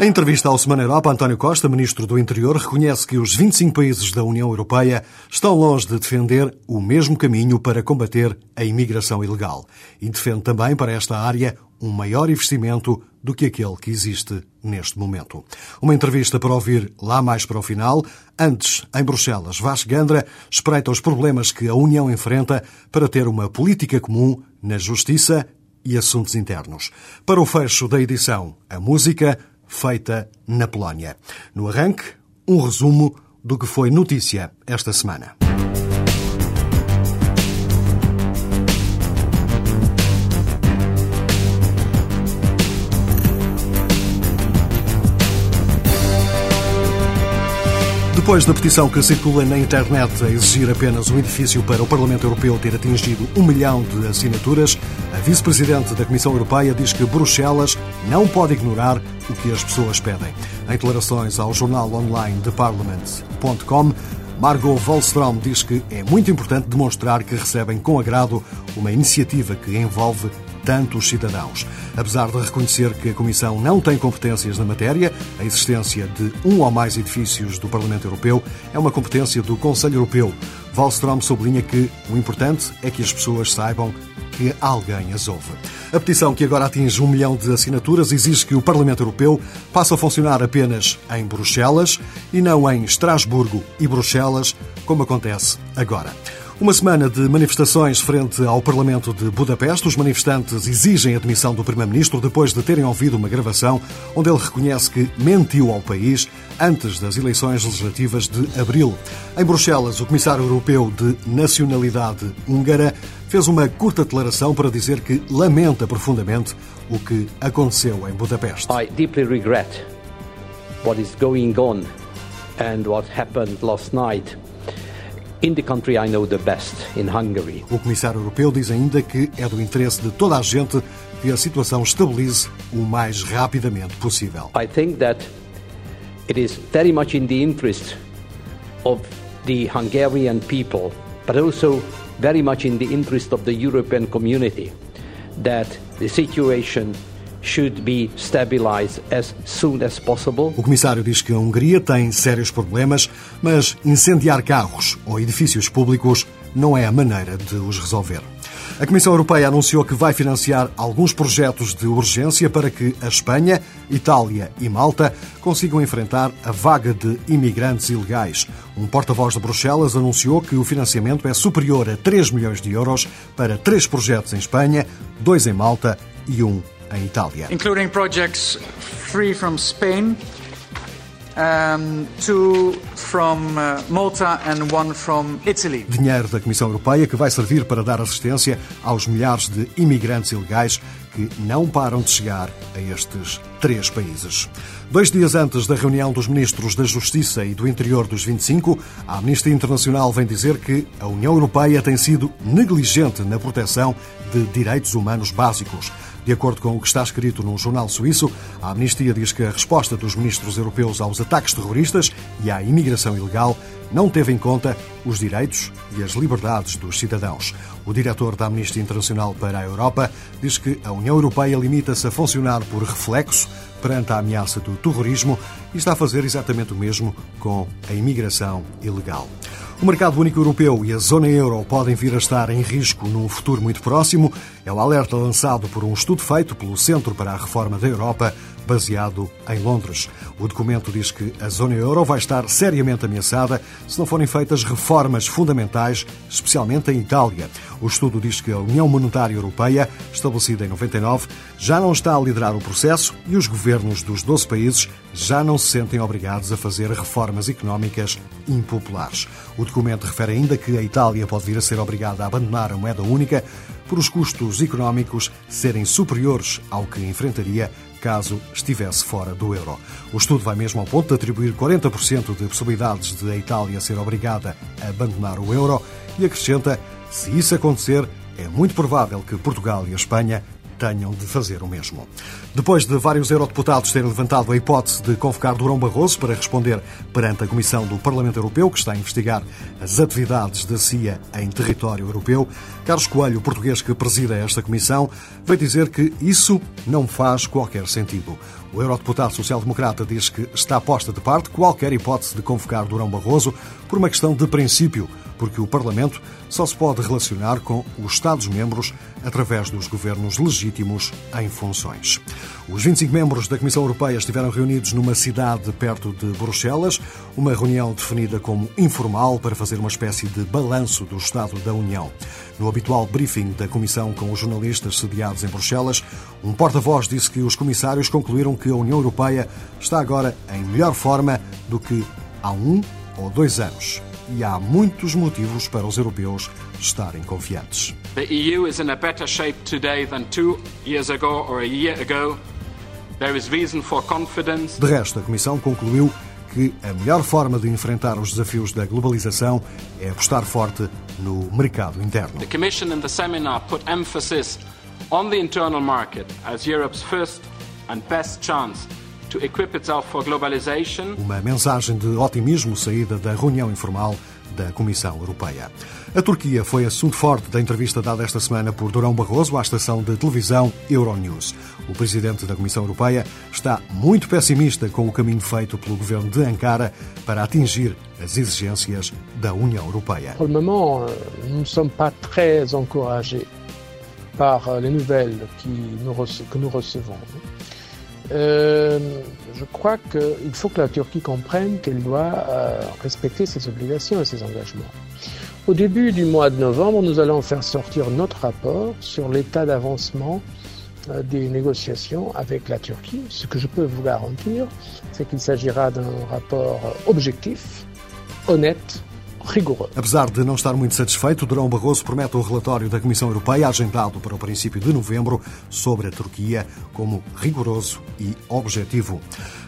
Em entrevista ao Semana Europa, António Costa, ministro do Interior, reconhece que os 25 países da União Europeia estão longe de defender o mesmo caminho para combater a imigração ilegal e defende também para esta área um maior investimento do que aquele que existe neste momento. Uma entrevista para ouvir lá mais para o final. Antes, em Bruxelas, Vasco Gandra espreita os problemas que a União enfrenta para ter uma política comum na justiça e assuntos internos. Para o fecho da edição, a música feita na Polónia. No arranque, um resumo do que foi notícia esta semana. Depois da petição que circula na internet a exigir apenas um edifício para o Parlamento Europeu ter atingido um milhão de assinaturas, vice-presidente da Comissão Europeia diz que Bruxelas não pode ignorar o que as pessoas pedem. Em declarações ao jornal online TheParliament.com, Margot Wallström diz que é muito importante demonstrar que recebem com agrado uma iniciativa que envolve tantos cidadãos. Apesar de reconhecer que a Comissão não tem competências na matéria, a existência de um ou mais edifícios do Parlamento Europeu é uma competência do Conselho Europeu. Wallström sublinha que o importante é que as pessoas saibam que alguém as ouve. A petição, que agora atinge um milhão de assinaturas, exige que o Parlamento Europeu passe a funcionar apenas em Bruxelas e não em Estrasburgo e Bruxelas, como acontece agora. Uma semana de manifestações frente ao Parlamento de Budapeste. Os manifestantes exigem a demissão do Primeiro-Ministro depois de terem ouvido uma gravação onde ele reconhece que mentiu ao país antes das eleições legislativas de abril. Em Bruxelas, o Comissário Europeu de Nacionalidade Húngara fez uma curta declaração para dizer que lamenta profundamente o que aconteceu em Budapeste. I deeply regret what is going on and what happened last night O comissário europeu diz ainda que é do interesse de toda a gente que a situação estabilize o mais rapidamente possível. I think that it is very much in the interest of the Hungarian people, but also very much in the interest of the European community that the situation O comissário diz que a Hungria tem sérios problemas, mas incendiar carros ou edifícios públicos não é a maneira de os resolver. A Comissão Europeia anunciou que vai financiar alguns projetos de urgência para que a Espanha, Itália e Malta consigam enfrentar a vaga de imigrantes ilegais. Um porta-voz de Bruxelas anunciou que o financiamento é superior a 3 milhões de euros para três projetos em Espanha, dois em Malta e um em Itália. Including projects free from Spain, um, two from uh, Malta and one from Italy. Dinheiro da Comissão Europeia que vai servir para dar assistência aos milhares de imigrantes ilegais que não param de chegar a estes três países. Dois dias antes da reunião dos ministros da Justiça e do Interior dos 25, a Amnistia Internacional vem dizer que a União Europeia tem sido negligente na proteção de direitos humanos básicos. De acordo com o que está escrito num jornal suíço, a Amnistia diz que a resposta dos ministros europeus aos ataques terroristas e à imigração ilegal não teve em conta os direitos e as liberdades dos cidadãos. O diretor da Amnistia Internacional para a Europa diz que a União Europeia limita-se a funcionar por reflexo perante a ameaça do terrorismo e está a fazer exatamente o mesmo com a imigração ilegal. O mercado único europeu e a zona euro podem vir a estar em risco num futuro muito próximo. É o alerta lançado por um estudo feito pelo Centro para a Reforma da Europa, baseado em Londres. O documento diz que a zona euro vai estar seriamente ameaçada se não forem feitas reformas fundamentais, especialmente em Itália. O estudo diz que a União Monetária Europeia, estabelecida em 99, já não está a liderar o processo e os governos dos 12 países já não se sentem obrigados a fazer reformas económicas impopulares. O documento refere ainda que a Itália pode vir a ser obrigada a abandonar a moeda única por os custos económicos serem superiores ao que enfrentaria caso estivesse fora do euro. O estudo vai mesmo ao ponto de atribuir 40% de possibilidades de a Itália ser obrigada a abandonar o euro e acrescenta: se isso acontecer, é muito provável que Portugal e a Espanha tenham de fazer o mesmo. Depois de vários eurodeputados terem levantado a hipótese de convocar Durão Barroso para responder perante a Comissão do Parlamento Europeu, que está a investigar as atividades da CIA em território europeu, Carlos Coelho, português que presida esta comissão, veio dizer que isso não faz qualquer sentido. O eurodeputado social-democrata diz que está posta de parte qualquer hipótese de convocar Durão Barroso por uma questão de princípio, porque o Parlamento só se pode relacionar com os Estados-membros através dos governos legítimos em funções. Os 25 membros da Comissão Europeia estiveram reunidos numa cidade perto de Bruxelas, uma reunião definida como informal para fazer uma espécie de balanço do Estado da União. No habitual briefing da Comissão com os jornalistas sediados em Bruxelas, um porta-voz disse que os comissários concluíram que a União Europeia está agora em melhor forma do que há um ou dois anos e há muitos motivos para os europeus estarem confiantes. The EU is in a better shape today than two years ago or a year ago. De resto, a Comissão concluiu que a melhor forma de enfrentar os desafios da globalização é apostar forte no mercado interno. The Commission in the seminar put emphasis on the internal market as Europe's first and best chance to equip itself for globalization. Uma mensagem de otimismo saída da reunião informal da Comissão Europeia. A Turquia foi assunto forte da entrevista dada esta semana por Durão Barroso à estação de televisão Euronews. O presidente da Comissão Europeia está muito pessimista com o caminho feito pelo governo de Ankara para atingir as exigências da União Europeia. Pour le moment, euh, nous ne sommes pas très encouragés euh, que recevons. Euh, je crois qu'il faut que la Turquie comprenne qu'elle doit euh, respecter ses obligations et ses engagements. Au début du mois de novembre, nous allons faire sortir notre rapport sur l'état d'avancement euh, des négociations avec la Turquie. Ce que je peux vous garantir, c'est qu'il s'agira d'un rapport objectif, honnête, rigoureux. Apesar de não estar muito satisfeito, Durão Barroso promete o relatório da Comissão Europeia, agendado para o princípio de novembro, sobre a Turquia, como rigoroso e objetivo.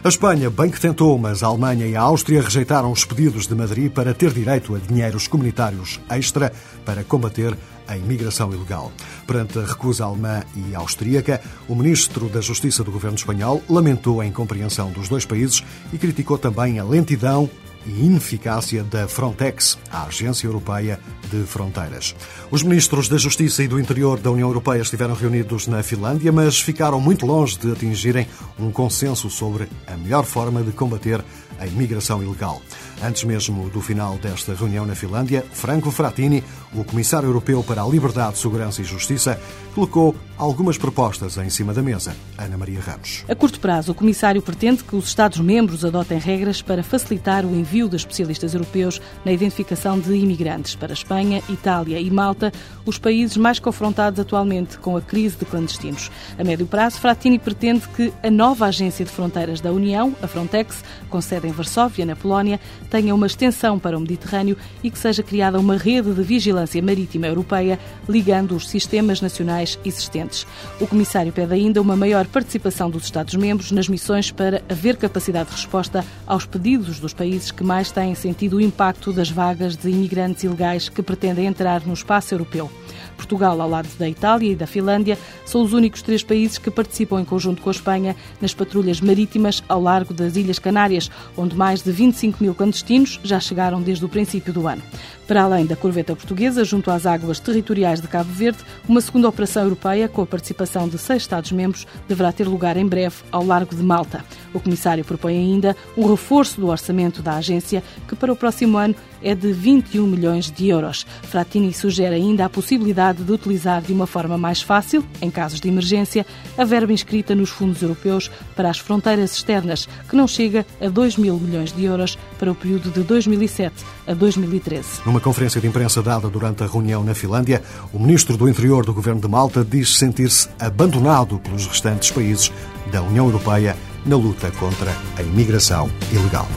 A Espanha bem que tentou, mas a Alemanha e a Áustria rejeitaram os pedidos de Madrid para ter direito a dinheiros comunitários extra para combater a imigração ilegal. Perante a recusa alemã e austríaca, o ministro da Justiça do governo espanhol lamentou a incompreensão dos dois países e criticou também a lentidão e ineficácia da Frontex, a Agência Europeia de Fronteiras. Os ministros da Justiça e do Interior da União Europeia estiveram reunidos na Finlândia, mas ficaram muito longe de atingirem um consenso sobre a melhor forma de combater a imigração ilegal. Antes mesmo do final desta reunião na Finlândia, Franco Frattini, o Comissário Europeu para a Liberdade, Segurança e Justiça, colocou algumas propostas em cima da mesa. Ana Maria Ramos. A curto prazo, o Comissário pretende que os Estados-membros adotem regras para facilitar o envio de especialistas europeus na identificação de imigrantes para Espanha, Itália e Malta, os países mais confrontados atualmente com a crise de clandestinos. A médio prazo, Frattini pretende que a nova Agência de Fronteiras da União, a Frontex, com sede em Varsóvia, na Polónia, tenha uma extensão para o Mediterrâneo e que seja criada uma rede de vigilância marítima europeia ligando os sistemas nacionais existentes. O Comissário pede ainda uma maior participação dos Estados-membros nas missões para haver capacidade de resposta aos pedidos dos países que mais têm sentido o impacto das vagas de imigrantes ilegais que pretendem entrar no espaço europeu. Portugal, ao lado da Itália e da Finlândia, são os únicos três países que participam em conjunto com a Espanha nas patrulhas marítimas ao largo das Ilhas Canárias, onde mais de 25 mil clandestinos já chegaram desde o princípio do ano. Para além da corveta portuguesa, junto às águas territoriais de Cabo Verde, uma segunda operação europeia, com a participação de seis Estados-membros, deverá ter lugar em breve ao largo de Malta. O Comissário propõe ainda um reforço do orçamento da agência, que para o próximo ano é de 21 milhões de euros. Frattini sugere ainda a possibilidade de utilizar de uma forma mais fácil, em casos de emergência, a verba inscrita nos fundos europeus para as fronteiras externas, que não chega a 2 mil milhões de euros para o período de 2007 a 2013. Numa conferência de imprensa dada durante a reunião na Finlândia, o ministro do Interior do governo de Malta diz sentir-se abandonado pelos restantes países da União Europeia na luta contra a imigração ilegal.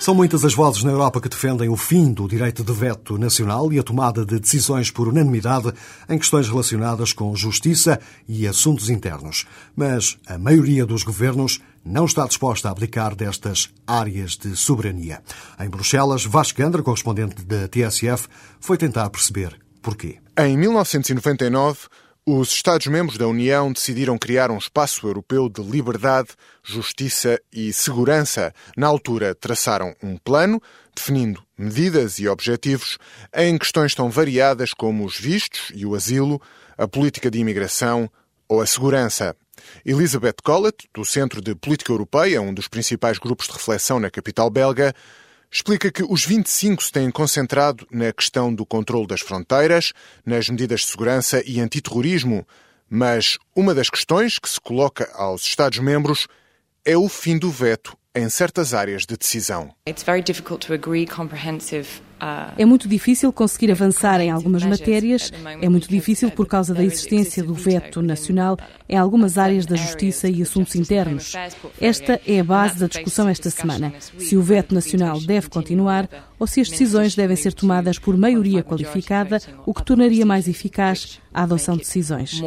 São muitas as vozes na Europa que defendem o fim do direito de veto nacional e a tomada de decisões por unanimidade em questões relacionadas com justiça e assuntos internos. Mas a maioria dos governos não está disposta a abdicar destas áreas de soberania. Em Bruxelas, Vasco correspondente da TSF, foi tentar perceber porquê. Em 1999, os Estados-membros da União decidiram criar um espaço europeu de liberdade, justiça e segurança. Na altura, traçaram um plano, definindo medidas e objetivos em questões tão variadas como os vistos e o asilo, a política de imigração ou a segurança. Elizabeth Collett, do Centro de Política Europeia, um dos principais grupos de reflexão na capital belga, explica que os 25 se têm concentrado na questão do controle das fronteiras, nas medidas de segurança e antiterrorismo, mas uma das questões que se coloca aos Estados-membros é o fim do veto em certas áreas de decisão. É muito difícil conseguir avançar em algumas matérias, é muito difícil por causa da existência do veto nacional em algumas áreas da justiça e assuntos internos. Esta é a base da discussão esta semana. Se o veto nacional deve continuar ou se as decisões devem ser tomadas por maioria qualificada, o que tornaria mais eficaz a adoção de decisões.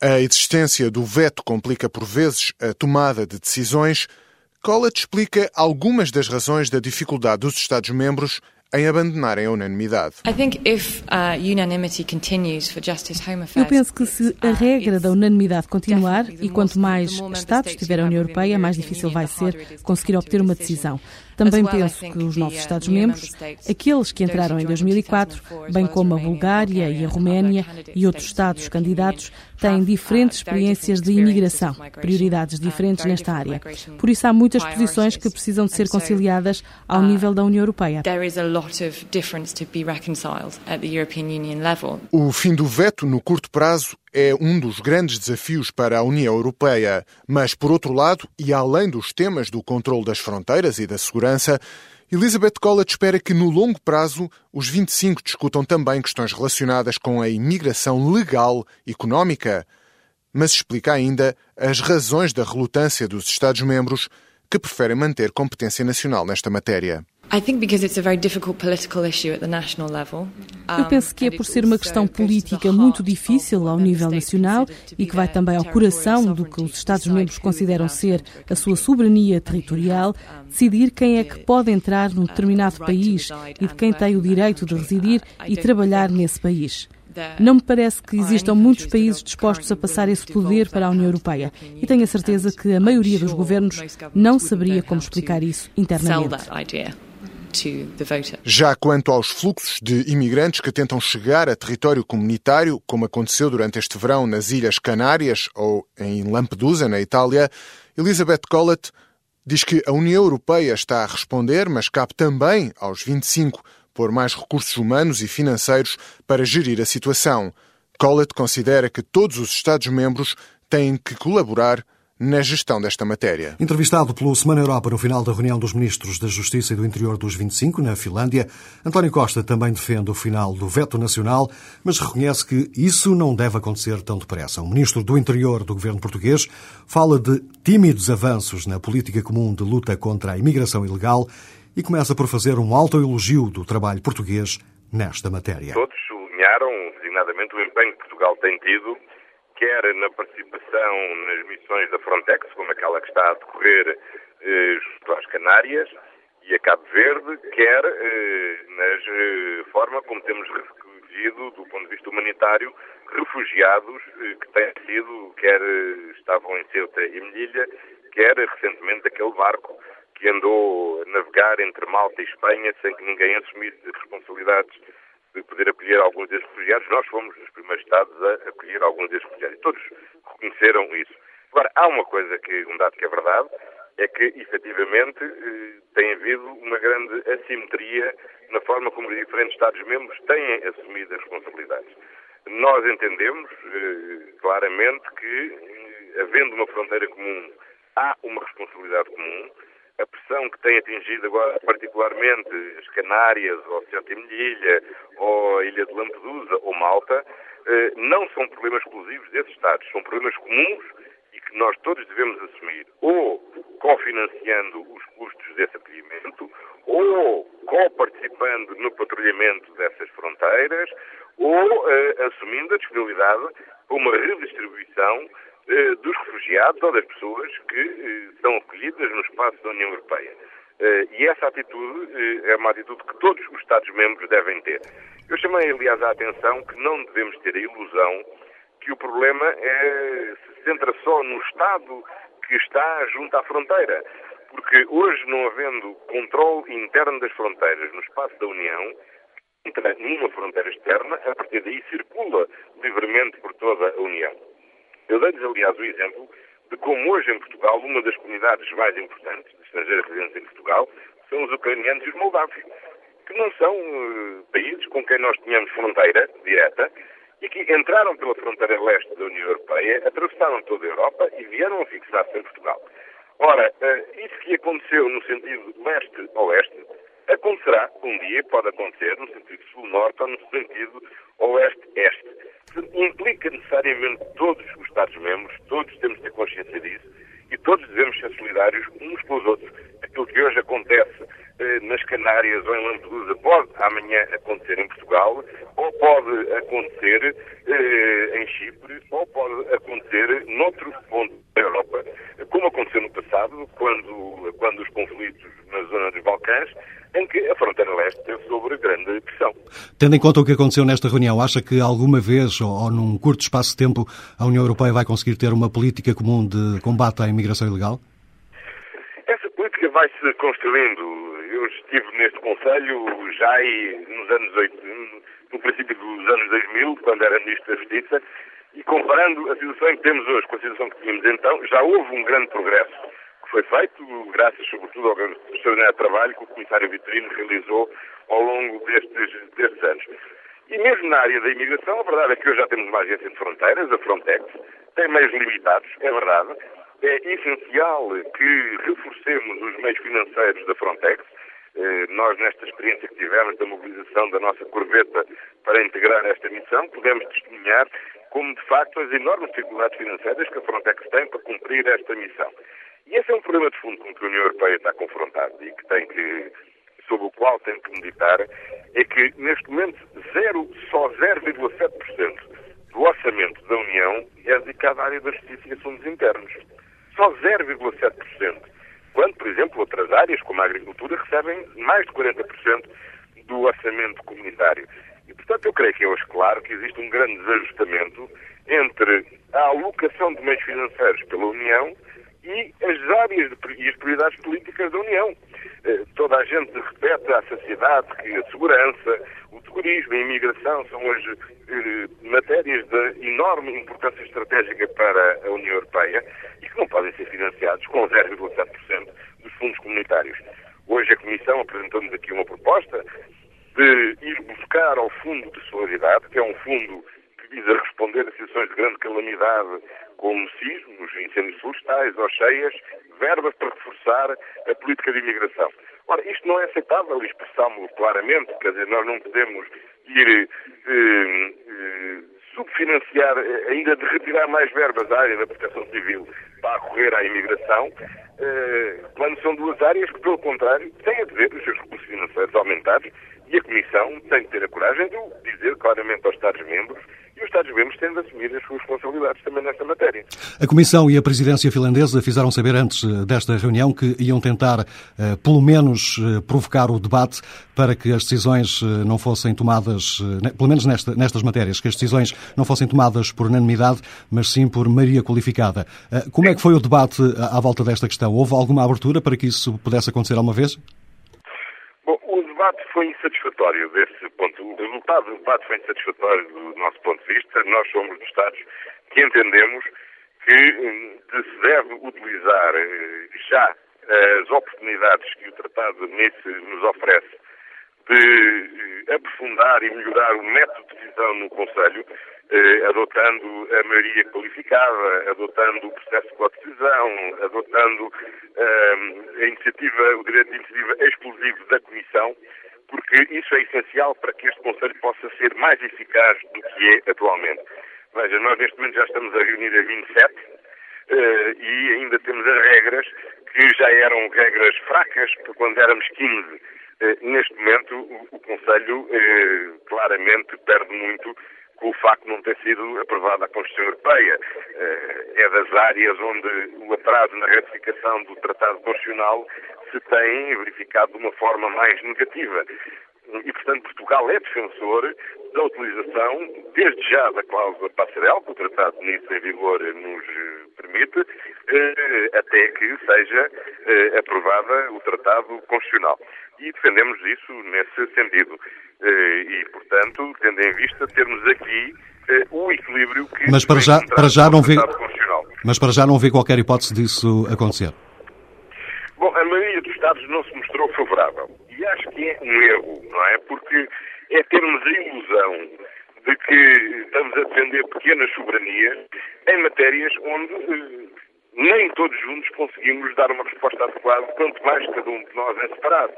A existência do veto complica por vezes a tomada de decisões. Collett explica algumas das razões da dificuldade dos Estados-membros em abandonarem a unanimidade. Uh, Eu penso que se a uh, regra da unanimidade continuar e quanto mais Estados tiver a União Europeia, mais difícil vai ser conseguir obter uma decisão. Também penso que os novos uh, Estados-membros, aqueles que entraram em 2004, bem como a Bulgária e a Roménia e outros Estados candidatos, têm diferentes experiências de imigração, prioridades diferentes nesta área. Por isso, há muitas posições que precisam de ser conciliadas ao nível da União Europeia. O fim do veto no curto prazo é um dos grandes desafios para a União Europeia. Mas, por outro lado, e além dos temas do controle das fronteiras e da segurança, Elizabeth Collett espera que, no longo prazo, os 25 discutam também questões relacionadas com a imigração legal económica. Mas explica ainda as razões da relutância dos Estados-membros que preferem manter competência nacional nesta matéria. Eu penso que é por ser uma questão política muito difícil ao nível nacional e que vai também ao coração do que os Estados-membros consideram ser a sua soberania territorial, decidir quem é que pode entrar num determinado país e de quem tem o direito de residir e trabalhar nesse país. Não me parece que existam muitos países dispostos a passar esse poder para a União Europeia e tenho a certeza que a maioria dos governos não saberia como explicar isso internamente. Já quanto aos fluxos de imigrantes que tentam chegar a território comunitário, como aconteceu durante este verão nas Ilhas Canárias ou em Lampedusa, na Itália, Elizabeth Collett diz que a União Europeia está a responder, mas cabe também aos 25 pôr mais recursos humanos e financeiros para gerir a situação. Collett considera que todos os Estados-membros têm que colaborar na gestão desta matéria. Entrevistado pelo Semana Europa no final da reunião dos ministros da Justiça e do Interior dos 25, na Finlândia, António Costa também defende o final do veto nacional, mas reconhece que isso não deve acontecer tão depressa. O ministro do Interior do governo português fala de tímidos avanços na política comum de luta contra a imigração ilegal e começa por fazer um alto elogio do trabalho português nesta matéria. Todos sublinharam, designadamente, o empenho que Portugal tem tido, quer na participação nas missões da Frontex, como aquela que está a decorrer eh, junto às Canárias e a Cabo Verde, quer eh, na eh, forma como temos recolhido, do ponto de vista humanitário, refugiados eh, que têm sido, quer eh, estavam em Ceuta e Melilla, quer recentemente aquele barco que andou a navegar entre Malta e Espanha sem que ninguém assumisse responsabilidades de poder acolher alguns desses refugiados. Nós fomos os primeiros Estados a acolher alguns desses refugiados. Todos reconheceram isso. Agora, há uma coisa que, um dado que é verdade, é que, efetivamente, eh, tem havido uma grande assimetria na forma como os diferentes Estados-membros têm assumido as responsabilidades. Nós entendemos eh, claramente que, eh, havendo uma fronteira comum, há uma responsabilidade comum, que tem atingido agora, particularmente as Canárias, ou Ceuta e Melilla, ou a Ilha de Lampedusa, ou Malta, eh, não são problemas exclusivos desses Estados, são problemas comuns e que nós todos devemos assumir, ou cofinanciando os custos desse acolhimento, ou co-participando no patrulhamento dessas fronteiras, ou eh, assumindo a disponibilidade para uma redistribuição dos refugiados ou das pessoas que eh, são acolhidas no espaço da União Europeia. Eh, e essa atitude é uma atitude que todos os Estados-membros devem ter. Eu chamei, aliás, a atenção que não devemos ter a ilusão que o problema é, se centra só no Estado que está junto à fronteira. Porque hoje, não havendo controle interno das fronteiras no espaço da União, entra numa fronteira externa, a partir daí circula livremente por toda a União. Eu dei-lhes, aliás, o exemplo de como hoje em Portugal, uma das comunidades mais importantes de estrangeiros residentes em Portugal são os ucranianos e os moldavos, que não são uh, países com quem nós tínhamos fronteira direta e que entraram pela fronteira leste da União Europeia, atravessaram toda a Europa e vieram a fixar-se em Portugal. Ora, uh, isso que aconteceu no sentido leste-oeste acontecerá um dia, pode acontecer no sentido sul-norte ou no sentido oeste-este. Implica necessariamente todos os Estados-membros, todos temos de ter consciência disso e todos devemos ser solidários uns com os outros. Aquilo que hoje acontece eh, nas Canárias ou em Lampedusa pode amanhã acontecer em Portugal, ou pode acontecer eh, em Chipre, ou pode acontecer noutro ponto da Europa, como aconteceu no passado, quando, quando os conflitos na zona dos Balcãs em que a fronteira leste teve sobre grande pressão. Tendo em conta o que aconteceu nesta reunião, acha que alguma vez, ou, ou num curto espaço de tempo, a União Europeia vai conseguir ter uma política comum de combate à imigração ilegal? Essa política vai-se construindo. Eu estive neste Conselho já nos anos 80, no princípio dos anos 2000, quando era Ministro da Justiça, e comparando a situação que temos hoje com a situação que tínhamos então, já houve um grande progresso que foi feito, graças sobretudo ao extraordinário trabalho que o Comissário Vitorino realizou ao longo destes, destes anos. E mesmo na área da imigração, a verdade é que hoje já temos uma agência de fronteiras, a Frontex, tem meios limitados, é verdade. É essencial que reforcemos os meios financeiros da Frontex. Eh, nós, nesta experiência que tivemos da mobilização da nossa corveta para integrar esta missão, podemos testemunhar como, de facto, as enormes dificuldades financeiras que a Frontex tem para cumprir esta missão. E esse é um problema de fundo com que a União Europeia está confrontada e que tem que, sobre o qual tem que meditar, é que neste momento zero, só 0,7% do orçamento da União é dedicado à área da justiça e assuntos internos. Só 0,7%. Quando, por exemplo, outras áreas, como a agricultura, recebem mais de 40% do orçamento comunitário. E, portanto, eu creio que é hoje claro que existe um grande desajustamento entre a alocação de meios financeiros pela União e as áreas de, e as prioridades políticas da União. Eh, toda a gente repete à sociedade que a segurança, o turismo, a imigração são hoje eh, matérias de enorme importância estratégica para a União Europeia e que não podem ser financiados com 0,7% dos fundos comunitários. Hoje a Comissão apresentou-nos aqui uma proposta de ir buscar ao Fundo de Solidariedade, que é um fundo que visa responder a situações de grande calamidade como sismos, incêndios florestais ou cheias, verbas para reforçar a política de imigração. Ora, isto não é aceitável, expressámos claramente, quer dizer, nós não podemos ir eh, eh, subfinanciar, eh, ainda de retirar mais verbas da área da proteção civil para correr à imigração, eh, são duas áreas que, pelo contrário, têm a ter os seus recursos financeiros aumentados e a Comissão tem de ter a coragem de dizer claramente aos Estados-membros e os Estados-membros têm de assumir as suas responsabilidades também nesta matéria. A Comissão e a Presidência finlandesa fizeram saber antes eh, desta reunião que iam tentar, eh, pelo menos, eh, provocar o debate para que as decisões não fossem tomadas, pelo menos nesta, nestas matérias, que as decisões não fossem tomadas por unanimidade, mas sim por maioria qualificada. Como é que foi o debate à volta desta questão? Houve alguma abertura para que isso pudesse acontecer alguma vez? debate foi insatisfatório desse ponto. O resultado do debate foi insatisfatório do nosso ponto de vista. Nós somos dos Estados que entendemos que hum, se deve utilizar eh, já as oportunidades que o Tratado Nice nos oferece de eh, aprofundar e melhorar o método de decisão no Conselho, adotando a maioria qualificada, adotando o processo de co-decisão, adotando eh, a iniciativa, o direito de iniciativa exclusivo da Comissão, porque isso é essencial para que este Conselho possa ser mais eficaz do que é atualmente. Veja, nós neste momento já estamos a reunir a 27 eh, e ainda temos as regras que já eram regras fracas quando éramos 15. Eh, neste momento, o, o Conselho eh, claramente perde muito com o facto de não ter sido aprovada a Constituição Europeia. Eh, é das áreas onde o atraso na ratificação do Tratado Constitucional se tem verificado de uma forma mais negativa. E, portanto, Portugal é defensor da utilização, desde já da cláusula passerel, que o Tratado de Nice em vigor nos permite, até que seja aprovada o Tratado Constitucional. E defendemos isso nesse sentido. E, portanto, tendo em vista termos aqui o equilíbrio que mas para já, para já não vê mas para já não vê qualquer hipótese disso acontecer. Bom a maioria dos estados não se mostrou favorável. E acho que é um erro não é? Porque é termos a ilusão de que estamos a defender pequenas soberanias em matérias onde eh, nem todos juntos conseguimos dar uma resposta adequada, quanto mais cada um de nós é separado.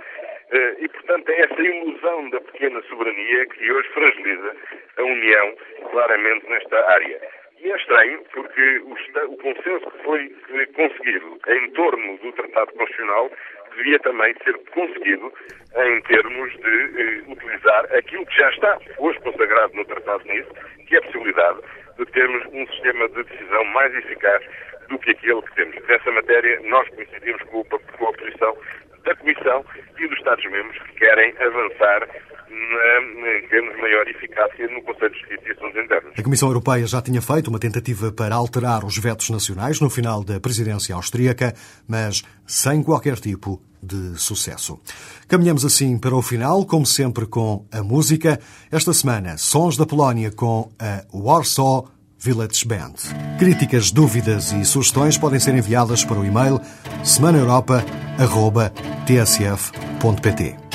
Eh, e, portanto, é essa ilusão da pequena soberania que hoje fragiliza a União claramente nesta área. E é estranho porque o, consenso que foi conseguido em torno do Tratado Constitucional devia também ser conseguido em termos de eh, utilizar aquilo que já está hoje consagrado no Tratado nisso, que é a possibilidade de termos um sistema de decisão mais eficaz do que aquele que temos. Nessa matéria, nós coincidimos com, com a posição da Comissão e dos Estados-membros que querem avançar na, em termos de maior eficácia no Conselho de Justiça e Assuntos Internos. A Comissão Europeia já tinha feito uma tentativa para alterar os vetos nacionais no final da presidência austríaca, mas sem qualquer tipo de sucesso. Caminhamos assim para o final, como sempre, com a música. Esta semana, Sons da Polónia com a Warsaw Village Band. Críticas, dúvidas e sugestões podem ser enviadas para o e-mail semanaeuropa.tsf.pt.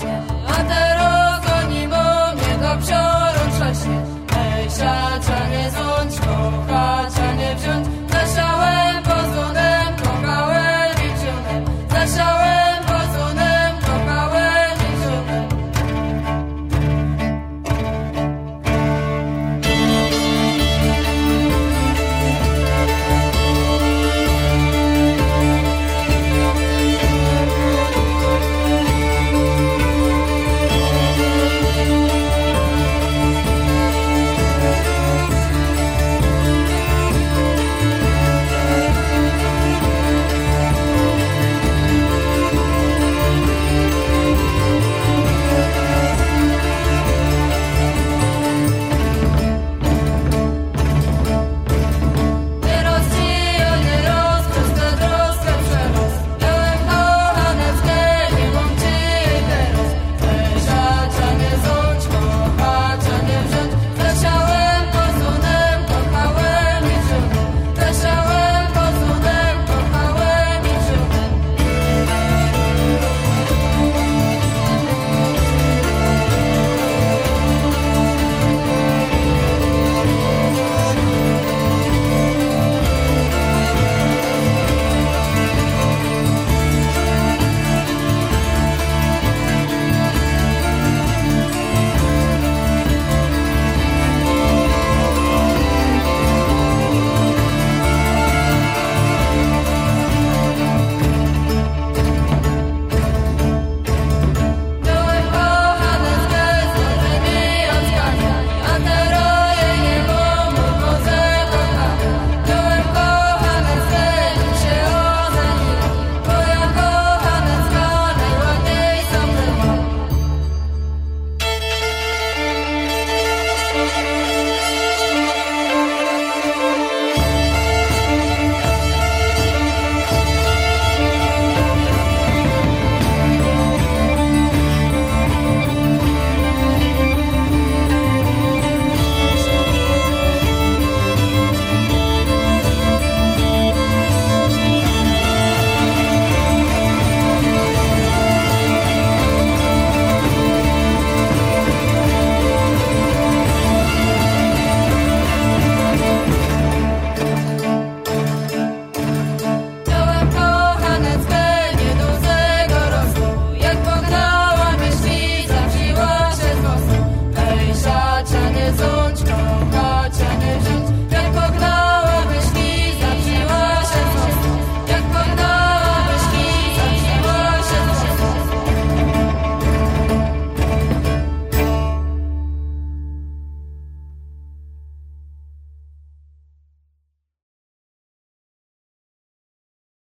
Gracias.